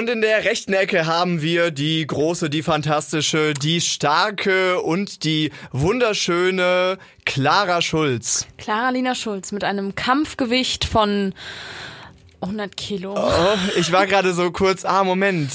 Und in der rechten Ecke haben wir die große, die fantastische, die starke und die wunderschöne Clara Schulz. Clara Lina Schulz mit einem Kampfgewicht von 100 Kilo. Oh, ich war gerade so kurz, ah, Moment.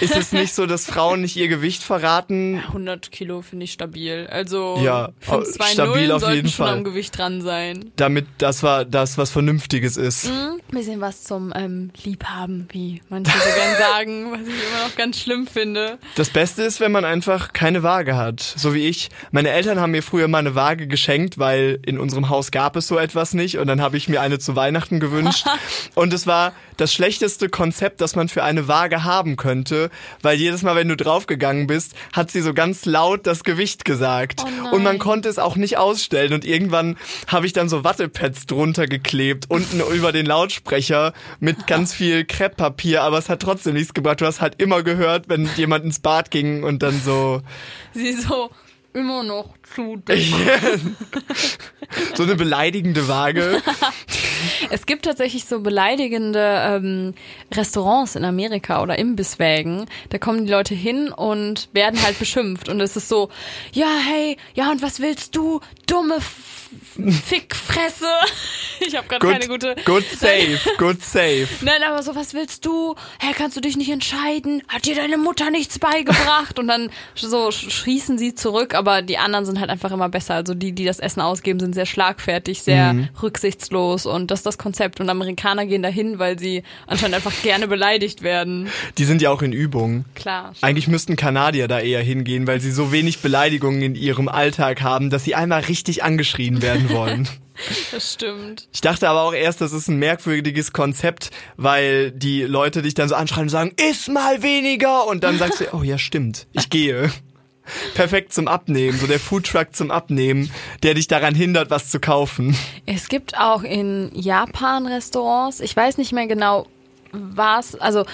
Ist es nicht so, dass Frauen nicht ihr Gewicht verraten? 100 Kilo finde ich stabil. Also Ja, 5, 2, stabil 0 auf sollten jeden schon Fall. am Gewicht dran sein. Damit das war das, was Vernünftiges ist. Ein bisschen was zum ähm, Liebhaben, wie manche so gern sagen, was ich immer noch ganz schlimm finde. Das Beste ist, wenn man einfach keine Waage hat. So wie ich. Meine Eltern haben mir früher mal eine Waage geschenkt, weil in unserem Haus gab es so etwas nicht. Und dann habe ich mir eine zu Weihnachten gewünscht. Und es war das schlechteste Konzept, das man für eine Waage haben könnte. Weil jedes Mal, wenn du draufgegangen bist, hat sie so ganz laut das Gewicht gesagt. Oh und man konnte es auch nicht ausstellen. Und irgendwann habe ich dann so Wattepads drunter geklebt, unten über den Lautsprecher mit ganz viel Krepppapier, aber es hat trotzdem nichts gebracht. Du hast halt immer gehört, wenn jemand ins Bad ging und dann so, Sie so immer noch zu dick. so eine beleidigende Waage. Es gibt tatsächlich so beleidigende ähm, Restaurants in Amerika oder Imbisswägen. Da kommen die Leute hin und werden halt beschimpft. Und es ist so, ja, hey, ja, und was willst du? Dumme Fickfresse. Ich habe gerade keine gute. good safe, good safe. Nein, aber so, was willst du? Hä, kannst du dich nicht entscheiden? Hat dir deine Mutter nichts beigebracht? Und dann so sch- schießen sie zurück, aber die anderen sind halt einfach immer besser. Also die, die das Essen ausgeben, sind sehr schlagfertig, sehr Mhm. rücksichtslos und das ist das Konzept. Und Amerikaner gehen dahin, weil sie anscheinend einfach gerne beleidigt werden. Die sind ja auch in Übung. Klar. Eigentlich müssten Kanadier da eher hingehen, weil sie so wenig Beleidigungen in ihrem Alltag haben, dass sie einmal richtig angeschrien werden wollen. Das stimmt. Ich dachte aber auch erst, das ist ein merkwürdiges Konzept, weil die Leute dich dann so anschreien und sagen, iss mal weniger und dann sagst du, oh ja, stimmt, ich gehe. Perfekt zum Abnehmen, so der Foodtruck zum Abnehmen, der dich daran hindert, was zu kaufen. Es gibt auch in Japan Restaurants, ich weiß nicht mehr genau, was, also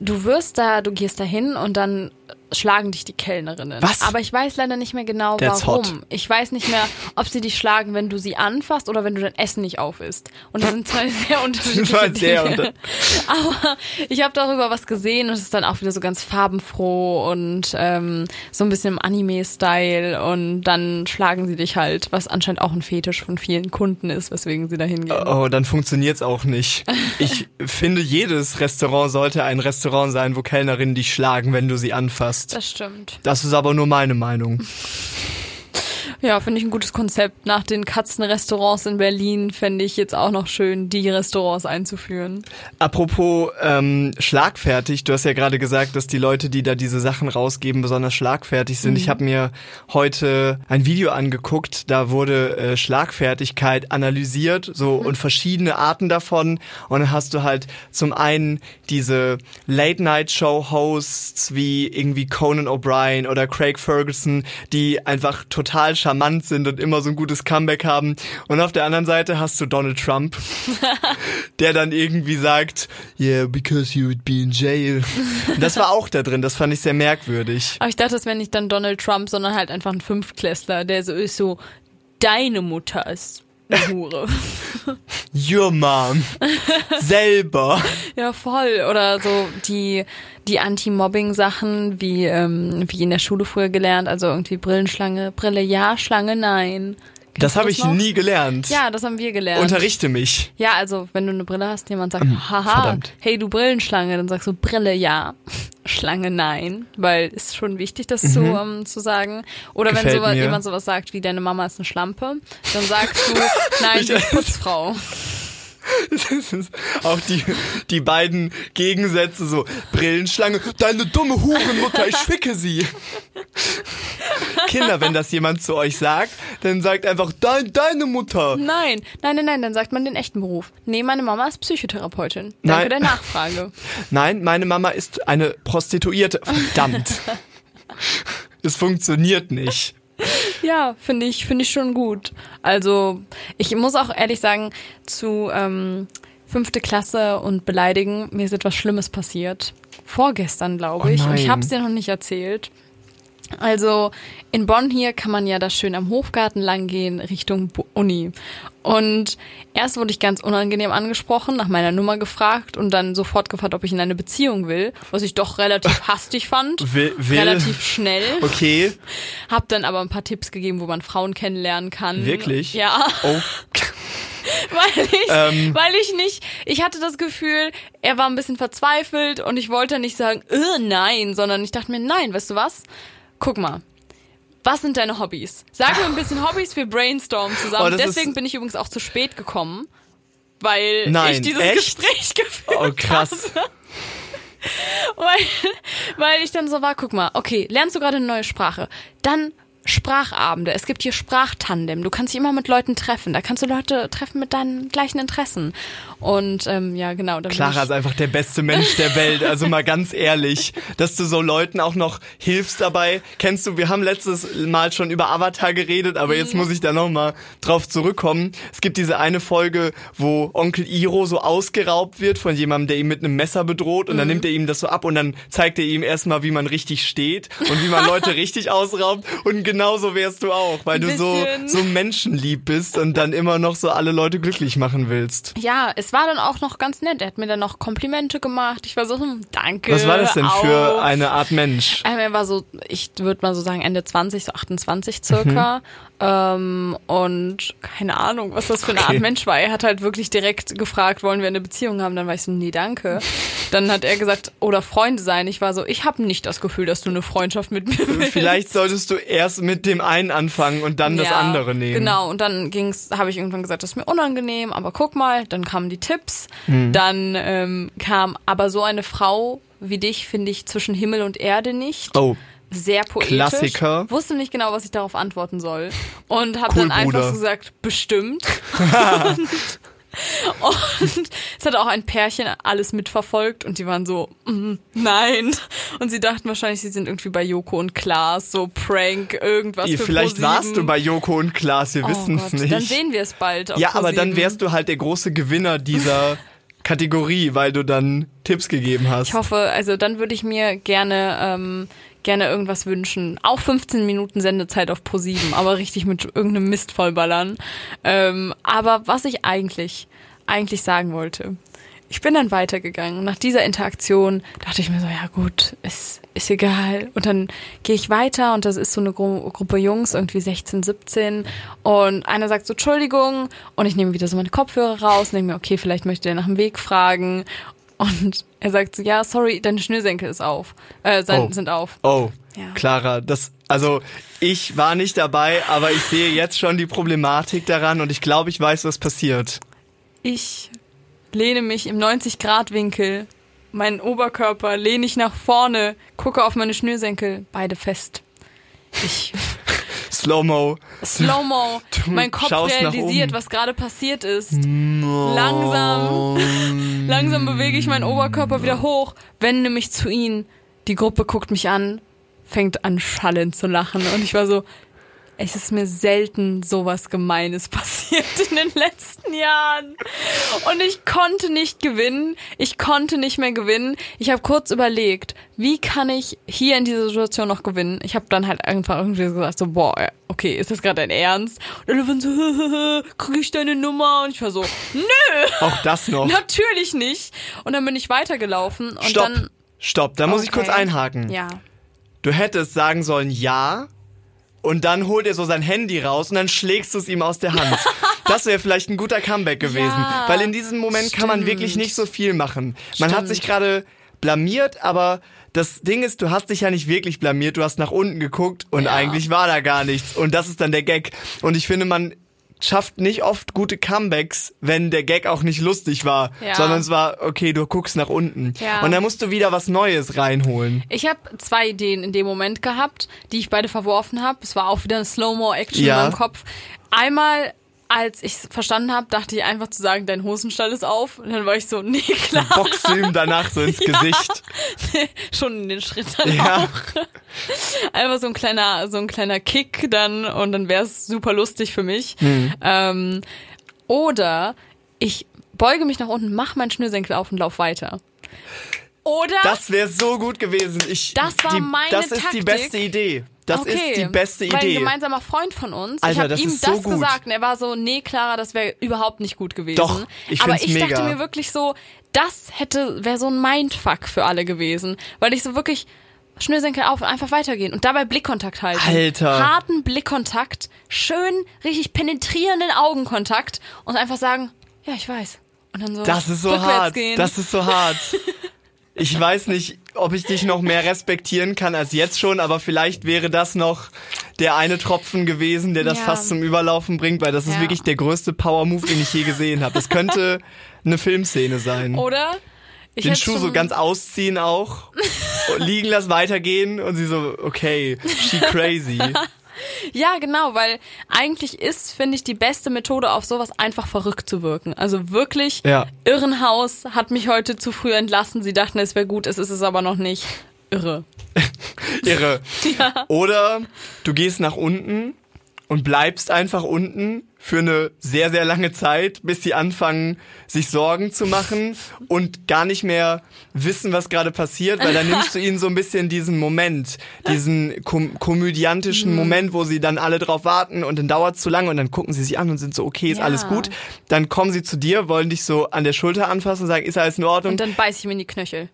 du wirst da, du gehst da hin und dann schlagen dich die Kellnerinnen. Was? Aber ich weiß leider nicht mehr genau, That's warum. hot. Ich weiß nicht mehr, ob sie dich schlagen, wenn du sie anfasst oder wenn du dein Essen nicht auf isst. Und das sind zwei sehr unterschiedliche sehr Dinge. unter- Aber ich habe darüber was gesehen und es ist dann auch wieder so ganz farbenfroh und ähm, so ein bisschen im Anime-Style und dann schlagen sie dich halt, was anscheinend auch ein Fetisch von vielen Kunden ist, weswegen sie da hingehen. Oh, dann funktioniert's auch nicht. Ich finde, jedes Restaurant sollte ein Restaurant sein, wo Kellnerinnen dich schlagen, wenn du sie anfasst. Das stimmt. Das ist aber nur meine Meinung. Ja, finde ich ein gutes Konzept. Nach den Katzenrestaurants in Berlin fände ich jetzt auch noch schön, die Restaurants einzuführen. Apropos ähm, schlagfertig, du hast ja gerade gesagt, dass die Leute, die da diese Sachen rausgeben, besonders schlagfertig sind. Ich habe mir heute ein Video angeguckt, da wurde äh, Schlagfertigkeit analysiert, so und verschiedene Arten davon. Und dann hast du halt zum einen diese Late-Night-Show-Hosts wie irgendwie Conan O'Brien oder Craig Ferguson, die einfach total charmant sind und immer so ein gutes Comeback haben. Und auf der anderen Seite hast du Donald Trump, der dann irgendwie sagt, yeah, because you would be in jail. Und das war auch da drin, das fand ich sehr merkwürdig. Aber ich dachte, das wäre nicht dann Donald Trump, sondern halt einfach ein Fünftklässler, der so ist so, deine Mutter ist eine Hure. Your mom. Selber. ja, voll. Oder so die, die Anti-Mobbing-Sachen, wie, ähm, wie in der Schule früher gelernt, also irgendwie Brillenschlange, Brille ja, Schlange nein. Das du habe ich noch? nie gelernt. Ja, das haben wir gelernt. Unterrichte mich. Ja, also wenn du eine Brille hast, jemand sagt, haha, Ähm, verdammt. hey du Brillenschlange, dann sagst du Brille ja, Schlange nein, weil ist schon wichtig, das zu, ähm, zu sagen. Oder wenn Mhm. Gefällt sowas, mir. jemand sowas sagt wie deine Mama ist eine Schlampe, dann sagst du, nein, sie ist Putzfrau. Das ist auch die, die beiden Gegensätze so. Brillenschlange, deine dumme Hurenmutter, ich ficke sie. Kinder, wenn das jemand zu euch sagt, dann sagt einfach, dein, deine Mutter. Nein, nein, nein, nein, dann sagt man den echten Beruf. Nee, meine Mama ist Psychotherapeutin. Danke Nein. der Nachfrage. Nein, meine Mama ist eine Prostituierte. Verdammt. Es funktioniert nicht. Ja, finde ich, finde ich schon gut. Also, ich muss auch ehrlich sagen, zu ähm, fünfte Klasse und beleidigen, mir ist etwas Schlimmes passiert. Vorgestern, glaube Oh ich. Und ich habe es dir noch nicht erzählt. Also in Bonn hier kann man ja da schön am Hofgarten lang gehen Richtung Uni. Und erst wurde ich ganz unangenehm angesprochen, nach meiner Nummer gefragt und dann sofort gefragt, ob ich in eine Beziehung will, was ich doch relativ hastig fand. Will, will. Relativ schnell. Okay, Hab dann aber ein paar Tipps gegeben, wo man Frauen kennenlernen kann. Wirklich? Ja, oh, weil ich, Ähm. weil ich nicht, ich hatte das Gefühl, er war ein bisschen verzweifelt und ich wollte nicht sagen, äh, nein, sondern ich dachte mir, nein, weißt du was? Guck mal. Was sind deine Hobbys? Sag mir ein bisschen Hobbys, wir brainstormen Oh, zusammen. das Deswegen bin ich übrigens auch zu spät gekommen, weil Nein, ich dieses echt? Gespräch geführt oh krass. habe. Weil, weil ich dann so war, guck mal, okay, lernst du gerade eine neue Sprache, dann Sprachabende. Es gibt hier Sprachtandem. Du kannst dich immer mit Leuten treffen. Da kannst du Leute treffen mit deinen gleichen Interessen. Und ähm, ja, genau. Clara ist einfach der beste Mensch der Welt. Also mal ganz ehrlich, dass du so Leuten auch noch hilfst dabei. Kennst du, wir haben letztes Mal schon über Avatar geredet, aber jetzt muss ich da noch mal drauf zurückkommen. Es gibt diese eine Folge, wo Onkel Iro so ausgeraubt wird von jemandem, der ihn mit einem Messer bedroht und dann nimmt er ihm das so ab und dann zeigt er ihm erstmal, wie man richtig steht und wie man Leute richtig ausraubt und genauso wärst du auch, weil du so, so menschenlieb bist und dann immer noch so alle Leute glücklich machen willst. ja, es war dann auch noch ganz nett. Er hat mir dann noch Komplimente gemacht. Ich war so, hm, danke. Was war das denn für auf. eine Art Mensch? Ähm, er war so, ich würde mal so sagen, Ende 20, so 28 circa. Ähm, und keine Ahnung, was das für eine Okay. Art Mensch war. Er hat halt wirklich direkt gefragt, wollen wir eine Beziehung haben? Dann war ich so, nee, danke. Dann hat er gesagt, oder Freunde sein. Ich war so, ich habe nicht das Gefühl, dass du eine Freundschaft mit mir willst. Vielleicht solltest du erst mit dem einen anfangen und dann das Ja, andere nehmen. Genau, und dann ging's, habe ich irgendwann gesagt, das ist mir unangenehm, aber guck mal, dann kamen die Tipps, Hm. dann ähm, kam aber so eine Frau wie dich finde ich zwischen Himmel und Erde nicht. Oh, Sehr poetisch. Klassiker. Wusste nicht genau, was ich darauf antworten soll. Und habe Cool, dann einfach Bruder. so gesagt, bestimmt. und, und es hat auch ein Pärchen alles mitverfolgt und die waren so, mm, nein. Und sie dachten wahrscheinlich, sie sind irgendwie bei Joko und Klaas, so Prank, irgendwas für vielleicht warst du bei Joko und Klaas, wir Oh wissen es nicht. Dann sehen wir es bald. Ja, aber dann wärst du halt der große Gewinner dieser Kategorie, weil du dann Tipps gegeben hast. Ich hoffe, also dann würde ich mir gerne ähm, gerne irgendwas wünschen. Auch 15 Minuten Sendezeit auf Pro7, aber richtig mit irgendeinem Mist vollballern. Ähm, aber was ich eigentlich eigentlich sagen wollte, ich bin dann weitergegangen. Nach dieser Interaktion dachte ich mir so, ja gut, ist, ist egal. Und dann gehe ich weiter und das ist so eine Gru Gruppe Jungs, irgendwie 16, 17. Und einer sagt so, Entschuldigung. Und ich nehme wieder so meine Kopfhörer raus denke mir, okay, vielleicht möchte er nach dem Weg fragen. Und er sagt so, ja, sorry, deine Schnürsenkel ist auf, äh, sind, Oh. sind auf. Oh, Ja. Clara, das, also ich war nicht dabei, aber ich sehe jetzt schon die Problematik daran und ich glaube, ich weiß, was passiert. Ich lehne mich im 90-Grad-Winkel, meinen Oberkörper lehne ich nach vorne, gucke auf meine Schnürsenkel, beide fest. Ich Slow-Mo. Slow-Mo, mein Kopf realisiert, was gerade passiert ist. Langsam, langsam bewege ich meinen Oberkörper wieder hoch, wende mich zu ihnen. Die Gruppe guckt mich an, fängt an schallend zu lachen und ich war so, es ist mir selten sowas Gemeines passiert in den letzten Jahren. Und ich konnte nicht gewinnen. Ich konnte nicht mehr gewinnen. Ich habe kurz überlegt, wie kann ich hier in dieser Situation noch gewinnen? Ich habe dann halt einfach irgendwie gesagt, so, boah, okay, ist das gerade dein Ernst? Und alle waren so, krieg ich deine Nummer? Und ich war so, nö, Auch das noch. natürlich nicht. Und dann bin ich weitergelaufen und Stopp. dann. Stopp, da muss ich Okay. kurz einhaken. Ja. Du hättest sagen sollen ja und dann holt er so sein Handy raus und dann schlägst du es ihm aus der Hand. Das wäre vielleicht ein guter Comeback gewesen, Ja, weil in diesem Moment kann man stimmt. wirklich nicht so viel machen. Man hat Stimmt. sich gerade blamiert, aber das Ding ist, du hast dich ja nicht wirklich blamiert, du hast nach unten geguckt und Ja. eigentlich war da gar nichts und das ist dann der Gag und ich finde, man schafft nicht oft gute Comebacks, wenn der Gag auch nicht lustig war, Ja. sondern es war, okay, du guckst nach unten. Ja. Und dann musst du wieder was Neues reinholen. Ich habe zwei Ideen in dem Moment gehabt, die ich beide verworfen habe. Es war auch wieder eine Slow-Mo-Action Ja. in meinem Kopf. Einmal, als ich verstanden habe, dachte ich einfach zu sagen, dein Hosenstall ist auf. Und dann war ich so, nee, klar. Boxst du ihm danach so ins Gesicht. Schon in den Schritt dann Ja. auch. Einfach so ein kleiner, so ein kleiner Kick dann und dann wäre es super lustig für mich. Hm. Ähm, oder ich beuge mich nach unten, mach meinen Schnürsenkel auf und lauf weiter. Oder Das wäre so gut gewesen. Ich, Das war die, meine Das ist die Taktik. beste Idee. Das okay. ist die beste Weil ein Idee. gemeinsamer Freund von uns, ich Alter, habe das ihm so das gut. gesagt und er war so, nee, Clara, das wäre überhaupt nicht gut gewesen. Doch, ich Aber ich dachte mega. mir wirklich so, das hätte, wäre so ein Mindfuck für alle gewesen. Weil ich so wirklich Schnürsenkel auf und einfach weitergehen und dabei Blickkontakt halten. Alter. Harten Blickkontakt, schön, richtig penetrierenden Augenkontakt und einfach sagen, ja, ich weiß. Und dann so Das ist so hart. Gehen. Das ist so hart. Ich weiß nicht, ob ich dich noch mehr respektieren kann als jetzt schon, aber vielleicht wäre das noch der eine Tropfen gewesen, der das Ja. fast zum Überlaufen bringt, weil das ist Ja. wirklich der größte Power-Move, den ich je gesehen habe. Das könnte eine Filmszene sein. Oder? Ich Den Schuh so ganz ausziehen auch, liegen lassen, weitergehen und sie so, okay, she crazy. Ja, genau, weil eigentlich ist, finde ich, die beste Methode, auf sowas einfach verrückt zu wirken. Also wirklich, Ja. Irrenhaus hat mich heute zu früh entlassen. Sie dachten, es wäre gut, es ist es aber noch nicht. Irre. Irre. Oder du gehst nach unten und bleibst einfach unten für eine sehr, sehr lange Zeit, bis sie anfangen, sich Sorgen zu machen und gar nicht mehr wissen, was gerade passiert, weil dann nimmst du ihnen so ein bisschen diesen Moment, diesen kom komödiantischen Mhm. Moment, wo sie dann alle drauf warten und dann dauert es zu lange und dann gucken sie sich an und sind so, okay, ist Ja. alles gut. Dann kommen sie zu dir, wollen dich so an der Schulter anfassen und sagen, ist alles in Ordnung? Und dann beiß ich mir in die Knöchel.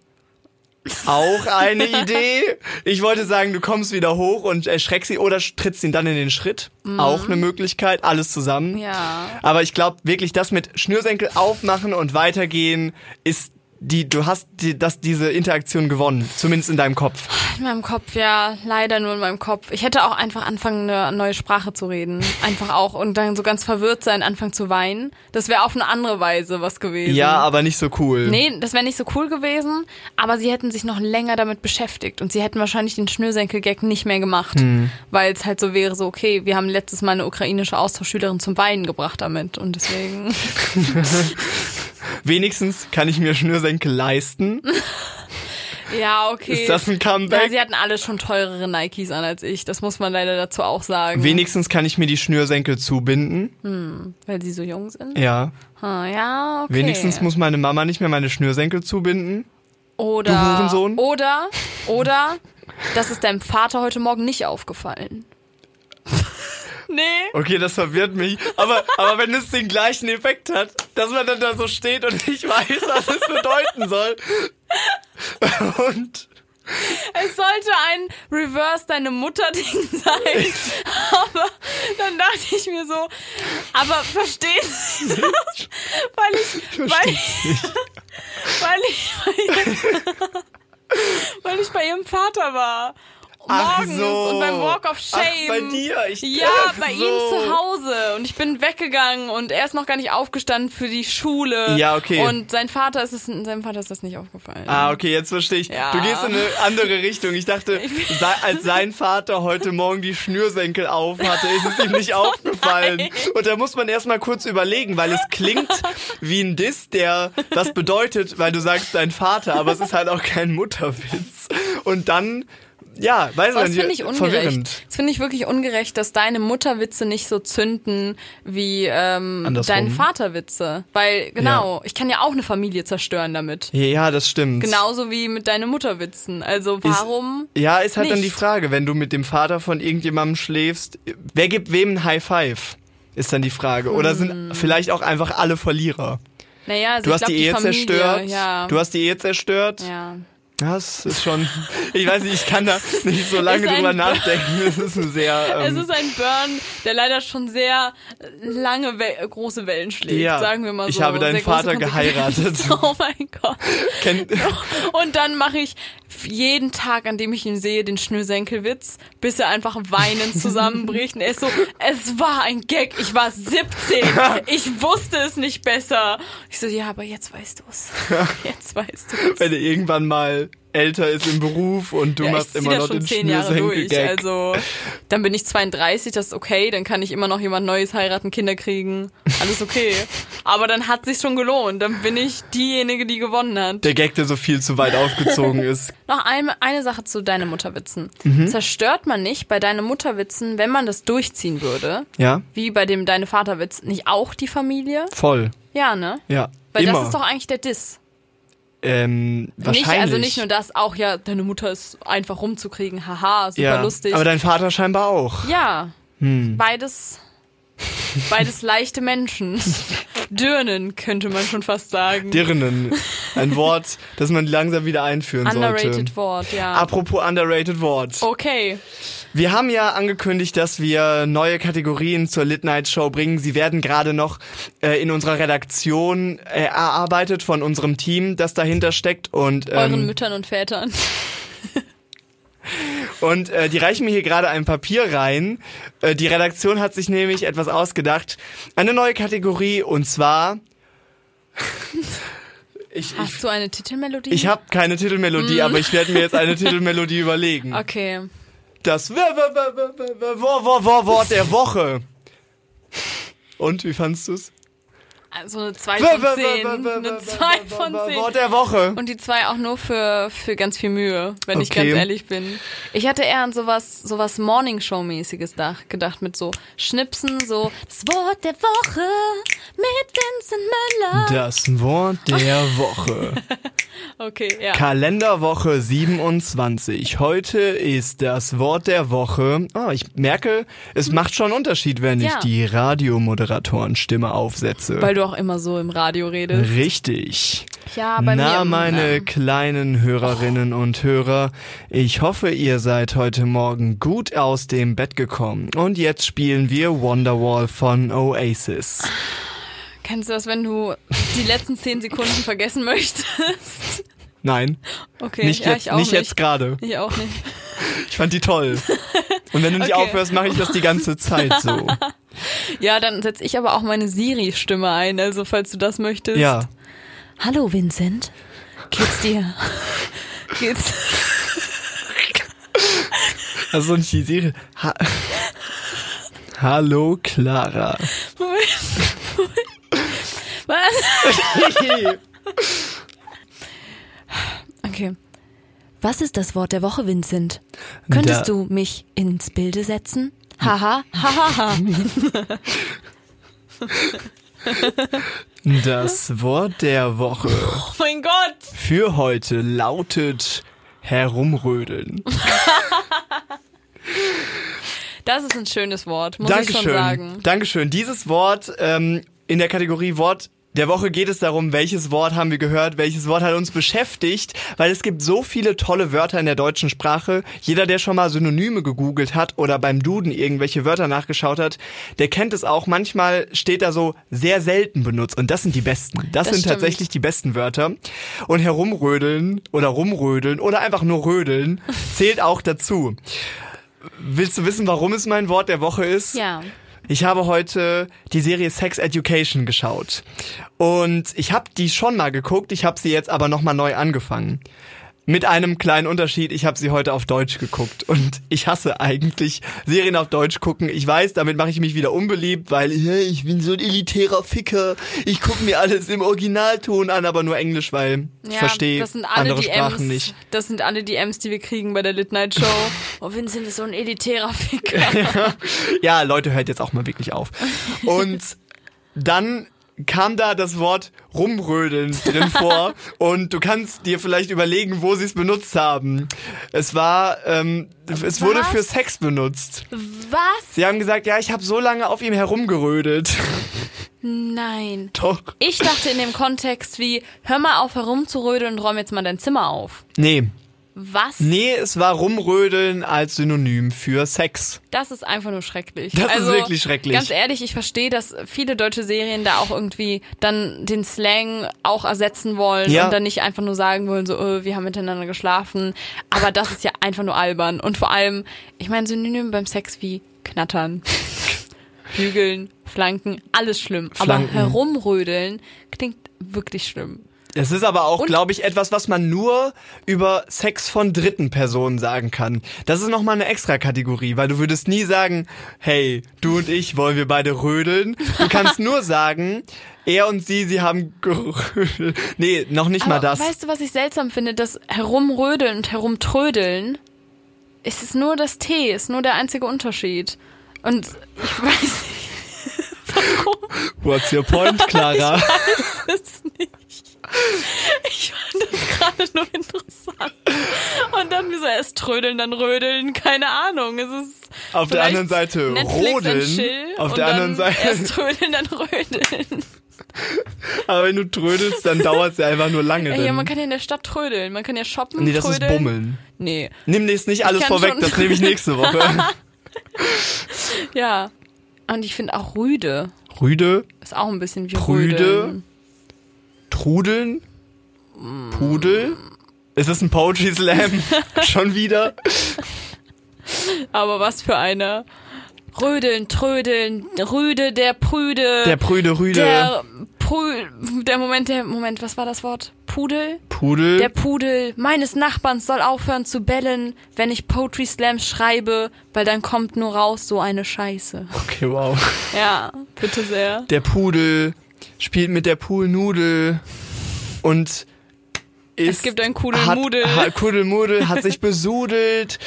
Auch eine Idee. Ich wollte sagen, du kommst wieder hoch und erschreckst sie oder trittst ihn dann in den Schritt. Auch eine Möglichkeit, alles zusammen. Mhm. Ja. Aber ich glaube wirklich, das mit Schnürsenkel aufmachen und weitergehen ist die, du hast die, das, diese Interaktion gewonnen. Zumindest in deinem Kopf. In meinem Kopf, ja, leider nur in meinem Kopf. Ich hätte auch einfach anfangen, eine neue Sprache zu reden. Einfach auch und dann so ganz verwirrt sein, anfangen zu weinen. Das wäre auf eine andere Weise was gewesen. Ja, aber nicht so cool. Nee, das wäre nicht so cool gewesen, aber sie hätten sich noch länger damit beschäftigt und sie hätten wahrscheinlich den Schnürsenkel-Gag nicht mehr gemacht, Hm. weil es halt so wäre, so okay, wir haben letztes Mal eine ukrainische Austauschschülerin zum Weinen gebracht damit und deswegen, Wenigstens kann ich mir Schnürsenkel leisten. ja, okay. Ist das ein Comeback? ja, sie hatten alle schon teurere Nikes an als ich, das muss man leider dazu auch sagen, Wenigstens kann ich mir die Schnürsenkel zubinden. weil sie so jung sind. Ja. Ah, ja, okay. Wenigstens muss meine Mama nicht mehr meine Schnürsenkel zubinden. oder, du Hurensohn. Oder, oder, das ist deinem Vater heute Morgen nicht aufgefallen. Nee. Okay, das verwirrt mich. Aber, aber wenn es den gleichen Effekt hat, dass man dann da so steht und nicht weiß, was es bedeuten soll. Und Es sollte ein Reverse deine Mutter-Ding sein. Aber dann dachte ich mir so, aber verstehen Sie das? Weil ich, weil ich, weil ich, weil ich, weil ich bei ihrem Vater war. Morgens so. und beim Walk of Shame. Ach, bei dir? Ich- ja, bei so. ihm zu Hause. Und ich bin weggegangen und er ist noch gar nicht aufgestanden für die Schule. Ja, okay. Und sein Vater ist es, seinem Vater ist das nicht aufgefallen. Ah, okay, jetzt verstehe ich. Ja. Du gehst in eine andere Richtung. Ich dachte, als sein Vater heute Morgen die Schnürsenkel auf hatte, ist es ihm nicht aufgefallen. nein. Und da muss man erstmal kurz überlegen, weil es klingt wie ein Diss, der was bedeutet, weil du sagst dein Vater, aber es ist halt auch kein Mutterwitz. Und dann, ja, weiß Das finde ich ungerecht. verwirrend. Das finde ich wirklich ungerecht, dass deine Mutterwitze nicht so zünden wie ähm, deine Vaterwitze. Weil, genau, ich kann ja auch eine Familie zerstören damit. Ja, das stimmt. Genauso wie mit deinen Mutterwitzen. Also warum? Ja, ist halt dann die nicht? Frage, wenn du mit dem Vater von irgendjemandem schläfst, wer gibt wem ein High Five? Ist dann die Frage. Oder Hm. sind vielleicht auch einfach alle Verlierer? Naja, also Du hast glaub, die Ehe zerstört. Ja. Du hast die Ehe zerstört. ja. Das ist schon. Ich weiß nicht, ich kann da nicht so lange drüber nachdenken. Es ist ein sehr. Es Ähm, ist ein Burn, der leider schon sehr lange We große Wellen schlägt, Ja, sagen wir mal so. ich habe deinen Sehr Vater geheiratet. Oh mein Gott. kenn, Und dann mache ich jeden Tag, an dem ich ihn sehe, den Schnürsenkelwitz, bis er einfach weinend zusammenbricht. Und er ist so, es war ein Gag, ich war 17, ich wusste es nicht besser. Ich so, ja, aber jetzt weißt du es. Jetzt weißt du es. wenn er irgendwann mal älter ist im Beruf und du Ja, machst immer noch schon den zehn Jahre durch. Schnürsenkel-Gag. Also, dann bin ich 32, das ist okay, dann kann ich immer noch jemand Neues heiraten, Kinder kriegen. Alles okay. Aber dann hat sich schon gelohnt. Dann bin ich diejenige, die gewonnen hat. der Gag, der so viel zu weit aufgezogen ist. Noch eine, eine Sache zu deinen Mutterwitzen. Mhm. Zerstört man nicht bei deinen Mutterwitzen, wenn man das durchziehen würde, Ja, wie bei dem deine Vaterwitz, nicht auch die Familie? voll. Ja, ne? Ja, Weil immer. das ist doch eigentlich der Diss. Ähm, wahrscheinlich. Nicht, also nicht nur das, auch ja, deine Mutter ist einfach rumzukriegen. Haha, super ja, lustig. Aber dein Vater scheinbar auch. ja, beides, beides leichte Menschen. Dirnen, könnte man schon fast sagen. Dirnen. Ein Wort, das man langsam wieder einführen Underrated sollte. Wort, ja. Apropos underrated Wort. okay. Wir haben ja angekündigt, dass wir neue Kategorien zur Lit Night Show bringen. Sie werden gerade noch äh, in unserer Redaktion äh, erarbeitet von unserem Team, das dahinter steckt. Und, Euren ähm, Müttern und Vätern. und äh, die reichen mir hier gerade ein Papier rein. Äh, die Redaktion hat sich nämlich etwas ausgedacht. Eine neue Kategorie und zwar... ich ich, Hast du eine Titelmelodie? ich habe keine Titelmelodie, Mm. aber ich werde mir jetzt eine Titelmelodie überlegen. Okay. Das Wort der Woche. Und, wie fandst du's? Also eine 2 W- von W- 10. W- W- Eine W- 2 W- von W- 10. Wort der Woche. Und die zwei auch nur für, für ganz viel Mühe, wenn ich Okay. ganz ehrlich bin. Ich hatte eher an sowas, sowas Morning-Show-mäßiges dach- gedacht, mit so Schnipsen, so das Wort der Woche mit Vincent Müller. Das Wort der Woche. Okay, ja. Kalenderwoche 27. Heute ist das Wort der Woche. Ah, ich merke, es macht schon einen Unterschied, wenn ich Ja. die Radiomoderatorenstimme aufsetze. Weil du auch immer so im Radio redest. Richtig. Ja, bei mir. Na, im- meine ja. kleinen Hörerinnen und Hörer, ich hoffe, ihr seid heute Morgen gut aus dem Bett gekommen. Und jetzt spielen wir Wonderwall von Oasis. Kennst du das, wenn du die letzten 10 Sekunden vergessen möchtest? Nein, Okay, nicht ja, jetzt, ich auch nicht nicht. jetzt gerade. Ich auch nicht. Ich fand die toll. Und wenn du nicht Okay. aufhörst, mache ich das die ganze Zeit so. Ja, dann setze ich aber auch meine Siri-Stimme ein, also falls du das möchtest. Ja. Hallo Vincent, geht's dir? geht's? Also nicht die Serie. Ha Hallo Clara. Was? Okay. Was ist das Wort der Woche, Vincent? Könntest Da- du mich ins Bilde setzen? Haha, hahaha. Das Wort der Woche Oh mein Gott! für heute lautet herumrödeln. Das ist ein schönes Wort, muss ich schon Dankeschön. sagen. Dankeschön. Dieses Wort ähm, in der Kategorie Wort der Woche geht es darum, welches Wort haben wir gehört, welches Wort hat uns beschäftigt, weil es gibt so viele tolle Wörter in der deutschen Sprache. Jeder, der schon mal Synonyme gegoogelt hat oder beim Duden irgendwelche Wörter nachgeschaut hat, der kennt es auch. Manchmal steht da so sehr selten benutzt und das sind die besten. Das, Das sind stimmt. tatsächlich die besten Wörter. Und herumrödeln oder rumrödeln oder einfach nur rödeln zählt auch dazu. Willst du wissen, warum es mein Wort der Woche ist? Ja. Ich habe heute die Serie Sex Education geschaut. Und ich habe die schon mal geguckt, ich habe sie jetzt aber nochmal neu angefangen. Mit einem kleinen Unterschied, ich habe sie heute auf Deutsch geguckt und ich hasse eigentlich Serien auf Deutsch gucken. Ich weiß, damit mache ich mich wieder unbeliebt, weil ich bin so ein elitärer Ficker. Ich gucke mir alles im Originalton an, aber nur Englisch, weil ich Ja, verstehe das sind alle andere die Sprachen M's, nicht. Das sind alle die M's, die wir kriegen bei der Lit Night Show. Oh, Vincent ist so ein elitärer Ficker. ja, Leute, hört jetzt auch mal wirklich auf. Und dann kam da das Wort rumrödeln drin vor und du kannst dir vielleicht überlegen, wo sie es benutzt haben. Es war, ähm, es wurde Was? für Sex benutzt. Was? Sie haben gesagt, ja, ich habe so lange auf ihm herumgerödelt. Nein. Doch. Ich dachte in dem Kontext wie, hör mal auf herumzurödeln und räum jetzt mal dein Zimmer auf. Nee, Was? nee, es war rumrödeln als Synonym für Sex. Das ist einfach nur schrecklich. Also, Das ist wirklich schrecklich. Ganz ehrlich, ich verstehe, dass viele deutsche Serien da auch irgendwie dann den Slang auch ersetzen wollen Ja. und dann nicht einfach nur sagen wollen, so, äh, wir haben miteinander geschlafen. Aber das ist ja einfach nur albern. Und vor allem, ich meine, Synonym beim Sex wie knattern, bügeln, flanken, alles schlimm. Flanken. Aber herumrödeln klingt wirklich schlimm. Es ist aber auch, glaube ich, etwas, was man nur über Sex von dritten Personen sagen kann. Das ist nochmal eine extra Kategorie, weil du würdest nie sagen, hey, du und ich, wollen wir beide rödeln? Du kannst nur sagen, er und sie, sie haben gerödelt. Nee, noch nicht mal Aber das. Weißt du, was ich seltsam finde? Das Herumrödeln und Herumtrödeln, es ist nur das T, ist nur der einzige Unterschied. Und ich weiß nicht, What's your point, Clara? es nicht. Ich fand das gerade nur interessant. Und dann wie so erst trödeln, dann rödeln, keine Ahnung. Es ist Auf der anderen Seite Netflix rodeln. Auf der anderen Seite. Erst trödeln, dann rödeln. Aber wenn du trödelst, dann dauert es ja einfach nur lange. Ey, ja, man kann ja in der Stadt trödeln. Man kann ja shoppen, nee, das trödeln. ist Bummeln. Nee, Nimm jetzt nicht alles vorweg, das nehme ich nächste Woche. ja. Und ich finde auch Rüde Rüde, ist auch ein bisschen wie Prüde. Rödeln. Trudeln, Pudel. Ist es ein Poetry Slam? Schon wieder? Aber was für eine. Rödeln, trödeln, Rüde, der Prüde. Der Prüde, Rüde, Der Prü der Moment, der Moment, was war das Wort? Pudel? Pudel. Der Pudel meines Nachbarn soll aufhören zu bellen, wenn ich Poetry Slams schreibe, weil dann kommt nur raus so eine Scheiße. okay, wow. Ja, bitte sehr. Der Pudel spielt mit der Poolnudel und ist, Es gibt ein Kudelmudel. Hat, hat, Kudelmudel hat sich besudelt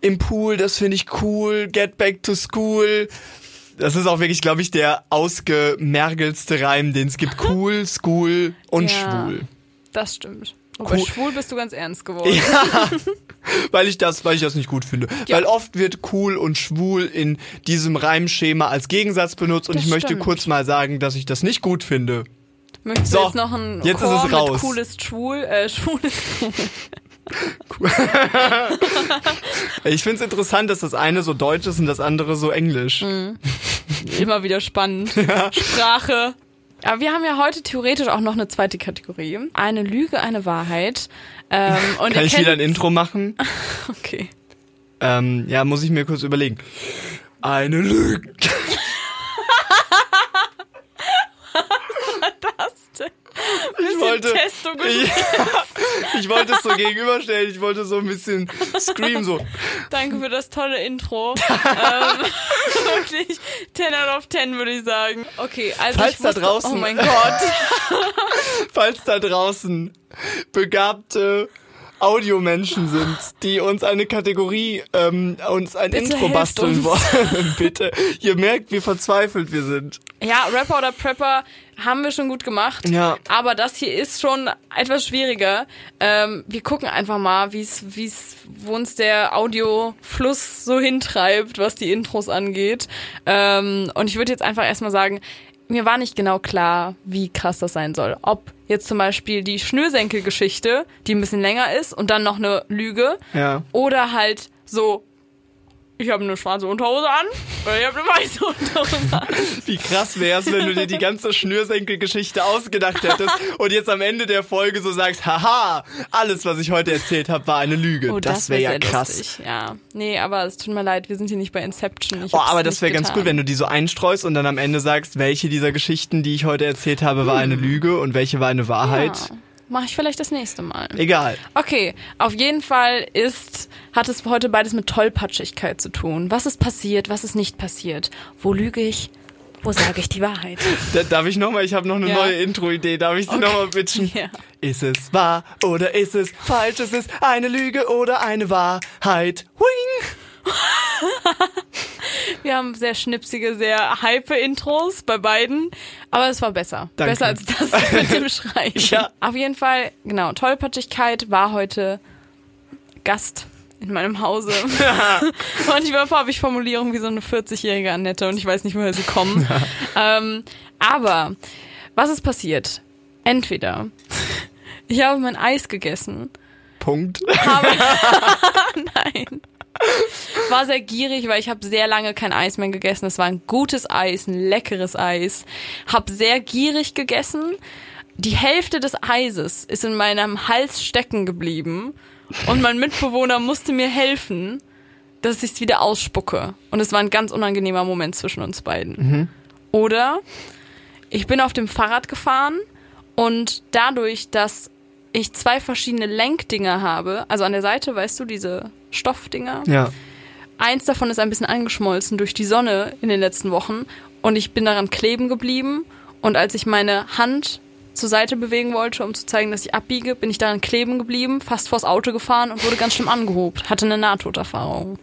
im Pool, das finde ich cool. Get back to school. Das ist auch wirklich, glaube ich, der ausgemergelste Reim, den es gibt. Cool, School und Ja. schwul. Das stimmt. Aber Cool. schwul bist du ganz ernst geworden. Ja, weil ich das, weil ich das nicht gut finde. Ja. Weil oft wird cool und schwul in diesem Reimschema als Gegensatz benutzt und Das ich möchte stimmt. kurz mal sagen, dass ich das nicht gut finde. Möchtest So, du jetzt noch ein jetzt ist Chor es raus. mit cooles Schwul, äh, schwules Schwul. Ich finde es interessant, dass das eine so deutsch ist und das andere so englisch. Mhm. Immer wieder spannend. Sprache. Aber wir haben ja heute theoretisch auch noch eine zweite Kategorie. Eine Lüge, eine Wahrheit. Ähm, und Kann ich wieder ein Intro machen? Okay. ähm, ja, muss ich mir kurz überlegen. Eine Lüge. Ich wollte, ich, ich wollte es so gegenüberstellen. Ich wollte so ein bisschen scream so. Danke für das tolle Intro. ähm, wirklich 10 out of 10 würde ich sagen. Okay, also Falls da wusste, draußen- Oh mein Gott. falls da draußen begabte Audiomenschen sind, die uns eine Kategorie, ähm, uns ein Bitte Intro basteln uns. wollen, bitte. Ihr merkt, wie verzweifelt wir sind. Ja, Rapper oder Prepper haben wir schon gut gemacht. Ja. Aber das hier ist schon etwas schwieriger. Ähm, wir gucken einfach mal, wie es, wie es, wo uns der Audiofluss so hintreibt, was die Intros angeht. Ähm, und ich würde jetzt einfach erstmal sagen, mir war nicht genau klar, wie krass das sein soll. Ob jetzt zum Beispiel die Schnürsenkelgeschichte, die ein bisschen länger ist und dann noch eine Lüge, Ja. oder halt so, ich habe eine schwarze Unterhose an oder ich habe eine weiße Unterhose an. Wie krass wär's, wenn du dir die ganze Schnürsenkelgeschichte ausgedacht hättest und jetzt am Ende der Folge so sagst, haha, alles, was ich heute erzählt habe, war eine Lüge. Oh, das wäre wär ja krass. Lustig. Ja, nee, aber es tut mir leid, wir sind hier nicht bei Inception. Ich Oh, aber das wäre ganz gut, wenn du die so einstreust und dann am Ende sagst, welche dieser Geschichten, die ich heute erzählt habe, war eine Lüge und welche war eine Wahrheit. Ja, Mach ich vielleicht das nächste Mal. Egal. Okay, auf jeden Fall ist, hat es heute beides mit Tollpatschigkeit zu tun. Was ist passiert, was ist nicht passiert? Wo lüge ich? Wo sage ich die Wahrheit? Da, darf ich nochmal, ich habe noch eine Ja. neue Intro-Idee, darf ich sie noch nochmal pitchen? Ja. Ist es wahr oder ist es falsch? Ist es eine Lüge oder eine Wahrheit? Wing! Wir haben sehr schnipsige, sehr hype Intros bei beiden, aber es war besser. Danke. Besser als das mit dem Schreiben. Ja. Auf jeden Fall, genau, Tollpatschigkeit war heute Gast in meinem Hause. Manchmal habe ich Formulierungen wie so eine 40-jährige Annette und ich weiß nicht, woher sie kommen. ähm, aber was ist passiert? Entweder ich habe mein Eis gegessen Punkt. habe nein war sehr gierig, weil ich habe sehr lange kein Eis mehr gegessen. Es war ein gutes Eis, ein leckeres Eis. Hab sehr gierig gegessen. Die Hälfte des Eises ist in meinem Hals stecken geblieben und mein Mitbewohner musste mir helfen, dass ich es wieder ausspucke. Und es war ein ganz unangenehmer Moment zwischen uns beiden. Oder ich bin auf dem Fahrrad gefahren und dadurch, dass ich zwei verschiedene Lenkdinger habe, also an der Seite, weißt du, diese Stoffdinger, Ja. eins davon ist ein bisschen angeschmolzen durch die Sonne in den letzten Wochen und ich bin daran kleben geblieben und als ich meine Hand zur Seite bewegen wollte, um zu zeigen, dass ich abbiege, bin ich daran kleben geblieben, fast vors Auto gefahren und wurde ganz schlimm angehobt. Hatte eine Nahtoderfahrung.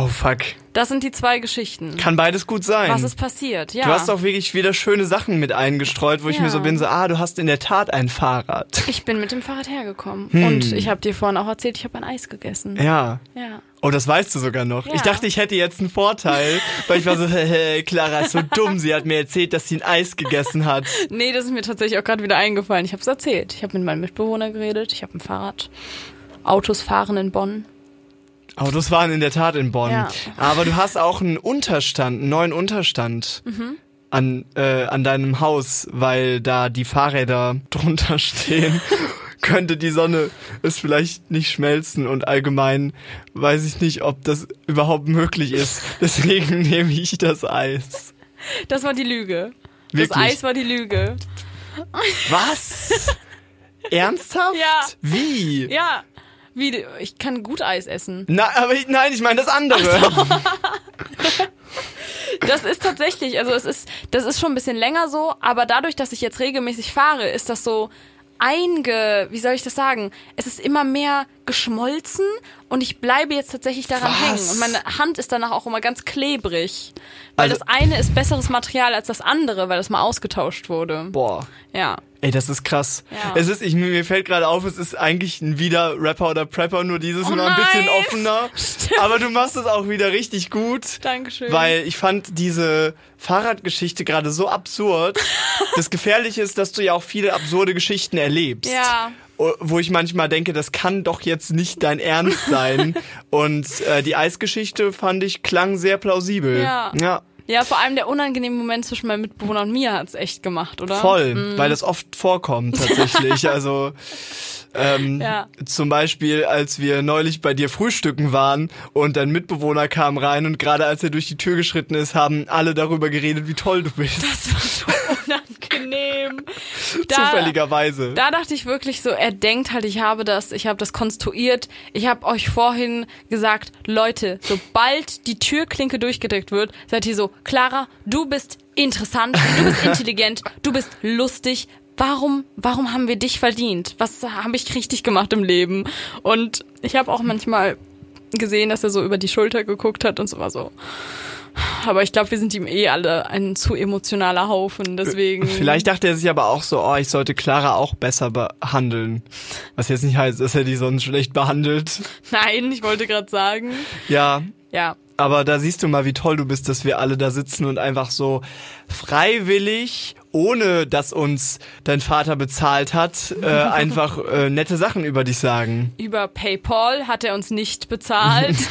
Oh fuck. Das sind die zwei Geschichten. Kann beides gut sein. Was ist passiert? Ja. Du hast auch wirklich wieder schöne Sachen mit eingestreut, wo ich Ja. mir so bin, so, ah, du hast in der Tat ein Fahrrad. ich bin mit dem Fahrrad hergekommen. Hm. Und ich habe dir vorhin auch erzählt, ich habe ein Eis gegessen. Ja. Ja. Oh, das weißt du sogar noch. Ja. Ich dachte, ich hätte jetzt einen Vorteil, weil ich war so, hey, Clara ist so dumm. Sie hat mir erzählt, dass sie ein Eis gegessen hat. Nee, das ist mir tatsächlich auch gerade wieder eingefallen. Ich habe es erzählt. Ich habe mit meinem Mitbewohner geredet. Ich habe ein Fahrrad. Autos fahren in Bonn. Autos waren in der Tat in Bonn. Ja. Aber du hast auch einen Unterstand, einen neuen Unterstand Mhm. an, äh, an deinem Haus, weil da die Fahrräder drunter stehen. Könnte die Sonne es vielleicht nicht schmelzen und allgemein weiß ich nicht, ob das überhaupt möglich ist. Deswegen nehme ich das Eis. Das war die Lüge. Wirklich? Das Eis war die Lüge. Was? Ernsthaft? Ja. Wie? Ja. Wie, ich kann gut Eis essen. Na, aber ich, nein, ich meine das andere. Das ist tatsächlich, also es ist, das ist schon ein bisschen länger so, aber dadurch, dass ich jetzt regelmäßig fahre, ist das so einge, wie soll ich das sagen? Es ist immer mehr geschmolzen und ich bleibe jetzt tatsächlich daran Was? hängen und meine Hand ist danach auch immer ganz klebrig. Weil Also- das eine ist besseres Material als das andere, weil das mal ausgetauscht wurde. Boah. Ja. Ey, das ist krass. Ja. Es ist, ich, mir fällt gerade auf, es ist eigentlich ein wieder Rapper oder Prepper, nur dieses Oh Mal ein bisschen offener. Aber du machst es auch wieder richtig gut. Dankeschön. Weil ich fand diese Fahrradgeschichte gerade so absurd. Das Gefährliche ist, dass du ja auch viele absurde Geschichten erlebst. Ja. Wo ich manchmal denke, das kann doch jetzt nicht dein Ernst sein. Und äh, die Eisgeschichte fand ich klang sehr plausibel. Ja. Ja. Ja, vor allem der unangenehme Moment zwischen meinem Mitbewohner und mir hat's echt gemacht, oder? Voll, Mhm. weil das oft vorkommt tatsächlich. also ähm, Ja. zum Beispiel, als wir neulich bei dir frühstücken waren und dein Mitbewohner kam rein und gerade als er durch die Tür geschritten ist, haben alle darüber geredet, wie toll du bist. Das war so unangenehm. Da, Zufälligerweise. Da dachte ich wirklich so, er denkt halt, ich habe das, ich habe das konstruiert. Ich habe euch vorhin gesagt, Leute, sobald die Türklinke durchgedrückt wird, seid ihr so, Clara, du bist interessant, du bist intelligent, du bist lustig. Warum, warum haben wir dich verdient? Was habe ich richtig gemacht im Leben? Und ich habe auch manchmal gesehen, dass er so über die Schulter geguckt hat und so war so. Aber ich glaube, wir sind ihm eh alle ein zu emotionaler Haufen, deswegen. Vielleicht dachte er sich aber auch so, oh, ich sollte Clara auch besser behandeln. Was jetzt nicht heißt, dass er die sonst schlecht behandelt. Nein, ich wollte gerade sagen. Ja, Ja. Aber da siehst du mal, wie toll du bist, dass wir alle da sitzen und einfach so freiwillig, ohne dass uns dein Vater bezahlt hat, äh, einfach äh, nette Sachen über dich sagen. Über PayPal hat er uns nicht bezahlt.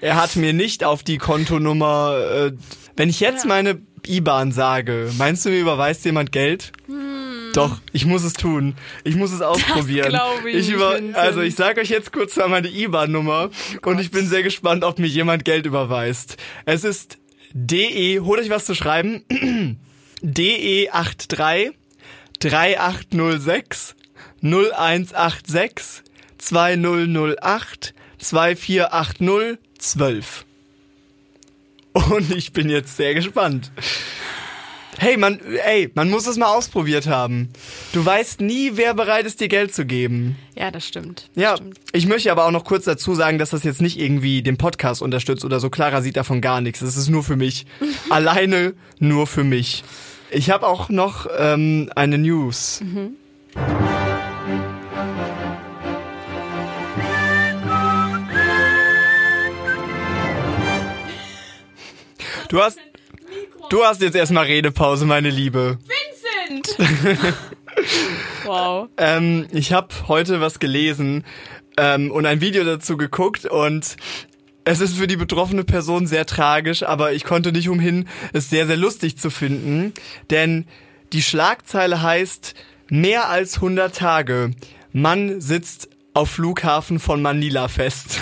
Er hat mir nicht auf die Kontonummer, äh, wenn ich jetzt meine IBAN sage, meinst du, mir überweist jemand Geld? Doch, ich muss es tun. Ich muss es ausprobieren. glaub ich nicht, über, Vincent. also ich sage euch jetzt kurz mal meine IBAN-Nummer und ich bin sehr gespannt, ob mir jemand Geld überweist. Es ist DE, holt euch was zu schreiben. DE83 3806 0186 2008 2480 12. Und ich bin jetzt sehr gespannt. Hey, man, ey, man muss es mal ausprobiert haben. Du weißt nie, wer bereit ist, dir Geld zu geben. ja, das stimmt. Das Ja, Stimmt. ich möchte aber auch noch kurz dazu sagen, dass das jetzt nicht irgendwie den Podcast unterstützt oder so. Clara sieht davon gar nichts. Das ist nur für mich. Alleine nur für mich. Ich habe auch noch ähm, eine News. Du hast, du hast jetzt erstmal Redepause, meine Liebe. Vincent! wow. Ähm, ich habe heute was gelesen ähm, und ein Video dazu geguckt und es ist für die betroffene Person sehr tragisch, aber ich konnte nicht umhin, es sehr, sehr lustig zu finden, denn die Schlagzeile heißt mehr als 100 Tage. Mann sitzt auf Flughafen von Manila fest.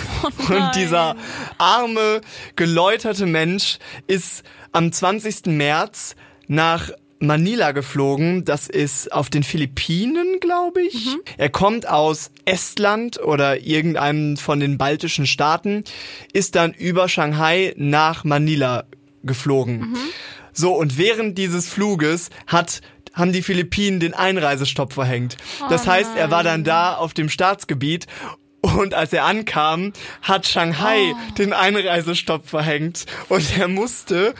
Und dieser arme, geläuterte Mensch ist am 20. März nach Manila geflogen. Das ist auf den Philippinen, glaube ich. Er kommt aus Estland oder irgendeinem von den baltischen Staaten, ist dann über Shanghai nach Manila geflogen. So, und während dieses Fluges hat haben die Philippinen den Einreisestopp verhängt. Das heißt, er war dann da auf dem Staatsgebiet Und als er ankam, hat Shanghai den Einreisestopp verhängt. Und er musste,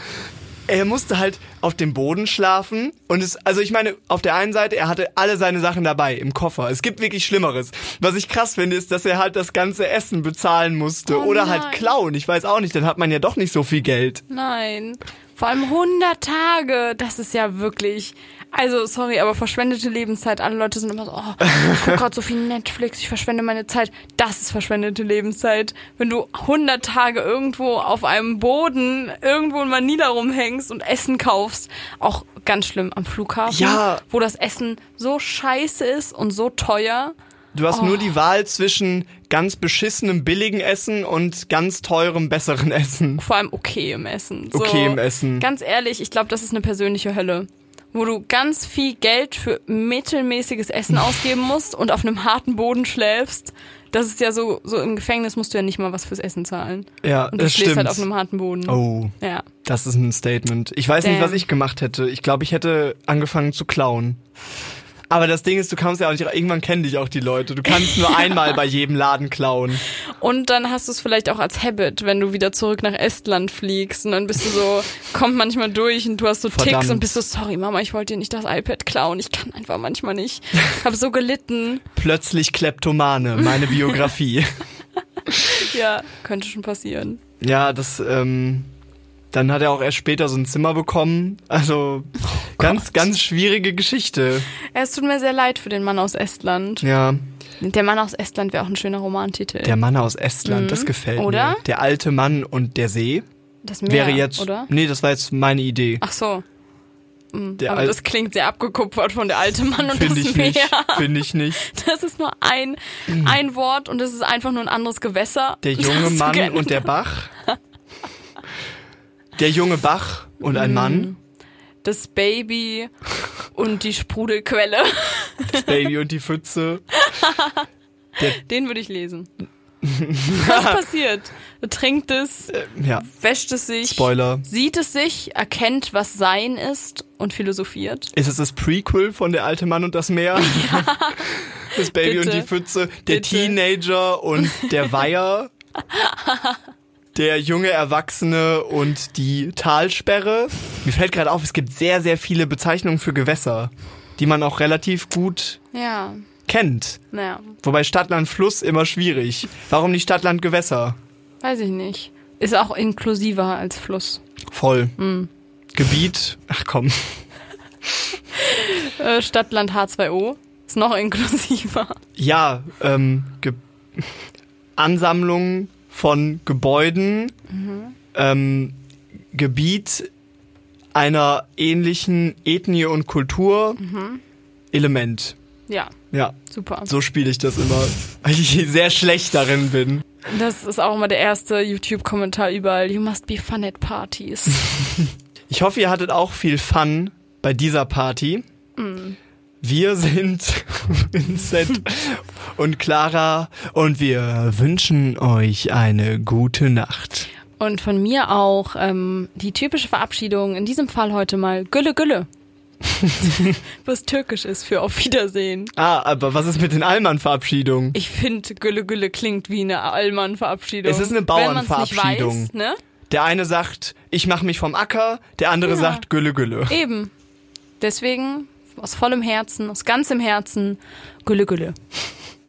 er musste halt auf dem Boden schlafen. Und es, also ich meine, auf der einen Seite, er hatte alle seine Sachen dabei im Koffer. Es gibt wirklich Schlimmeres. Was ich krass finde, ist, dass er halt das ganze Essen bezahlen musste. Oh oder halt nein. klauen. Ich weiß auch nicht, dann hat man ja doch nicht so viel Geld. Nein. Vor allem 100 Tage, das ist ja wirklich. Also, sorry, aber verschwendete Lebenszeit. Alle Leute sind immer so, oh, ich gucke gerade so viel Netflix, ich verschwende meine Zeit. Das ist verschwendete Lebenszeit. Wenn du 100 Tage irgendwo auf einem Boden, irgendwo in Manila rumhängst und Essen kaufst, auch ganz schlimm am Flughafen, Ja. wo das Essen so scheiße ist und so teuer. Du hast Oh. nur die Wahl zwischen ganz beschissenem billigen Essen und ganz teurem besseren Essen. vor allem okay im Essen. So, Okay im Essen. Ganz ehrlich, ich glaube, das ist eine persönliche Hölle. Wo du ganz viel Geld für mittelmäßiges Essen ausgeben musst und auf einem harten Boden schläfst. Das ist ja so, so im Gefängnis musst du ja nicht mal was fürs Essen zahlen. Ja, Und du das schläfst stimmt. halt auf einem harten Boden. oh, Ja. das ist ein Statement. Ich weiß nicht, Damn. was ich gemacht hätte. Ich glaube, ich hätte angefangen zu klauen. Aber das Ding ist, du kannst ja auch nicht, irgendwann kennen dich auch die Leute. Du kannst nur einmal bei jedem Laden klauen. Und dann hast du es vielleicht auch als Habit, wenn du wieder zurück nach Estland fliegst und dann bist du so, kommt manchmal durch und du hast so Ticks Verdammt. und bist so, sorry Mama, ich wollte dir nicht das iPad klauen, ich kann einfach manchmal nicht. Hab so gelitten. Plötzlich Kleptomane, meine Biografie. Ja, könnte schon passieren. ja, das, ähm, dann hat er auch erst später so ein Zimmer bekommen. Also, ganz, ganz schwierige Geschichte. Es tut mir sehr leid für den Mann aus Estland. Ja, Der Mann aus Estland wäre auch ein schöner Romantitel. der Mann aus Estland, das gefällt Mhm. Oder? mir. Der alte Mann und der See das Meer, wäre jetzt, oder? nee, das war jetzt meine Idee. Ach so. Mhm. Der Aber Al- das klingt sehr abgekupfert von der alte Mann und Finde das ich Meer. nicht, finde ich nicht. Das ist nur ein, ein Wort und es ist einfach nur ein anderes Gewässer. Der Das junge Mann und der Bach. Der junge Bach und Mhm. ein Mann. Das Baby und die Sprudelquelle. Das Baby und die Pfütze. Den würde ich lesen. Was passiert? Er trinkt es, Ja, wäscht es sich, Spoiler. sieht es sich, erkennt, was Sein ist und philosophiert. Ist es das Prequel von Der alte Mann und das Meer? Das Baby Bitte. und die Pfütze. Der Bitte. Teenager und der Weiher. Der junge Erwachsene und die Talsperre. Mir fällt gerade auf, es gibt sehr, sehr viele Bezeichnungen für Gewässer, die man auch relativ gut Ja, kennt. naja, Wobei Stadtland Fluss immer schwierig. Warum nicht Stadtland Gewässer? weiß ich nicht. Ist auch inklusiver als Fluss. Voll. Hm. Gebiet. Ach komm. Äh, Stadtland H2O ist noch inklusiver. Ja, ähm, Ge Ansammlung von Gebäuden, ähm, Gebiet einer ähnlichen Ethnie und Kultur, Element. Ja, Ja, super. so spiele ich das immer, weil ich sehr schlecht darin bin. Das ist auch immer der erste YouTube-Kommentar überall. You must be fun at parties. Ich hoffe, ihr hattet auch viel Fun bei dieser Party. Wir sind Vincent und Clara und wir wünschen euch eine gute Nacht. Und von mir auch ähm, die typische Verabschiedung, in diesem Fall heute mal Gülle Gülle. Was türkisch ist für Auf Wiedersehen. Ah, aber was ist mit den Allmann-Verabschiedungen? Ich finde, Gülle Gülle klingt wie eine Allmann-Verabschiedung. Es ist eine Bauernverabschiedung. Ne? Der eine sagt, ich mache mich vom Acker, der andere Ja. sagt Gülle Gülle. Eben. Deswegen aus vollem Herzen, aus ganzem Herzen, Gülle Gülle.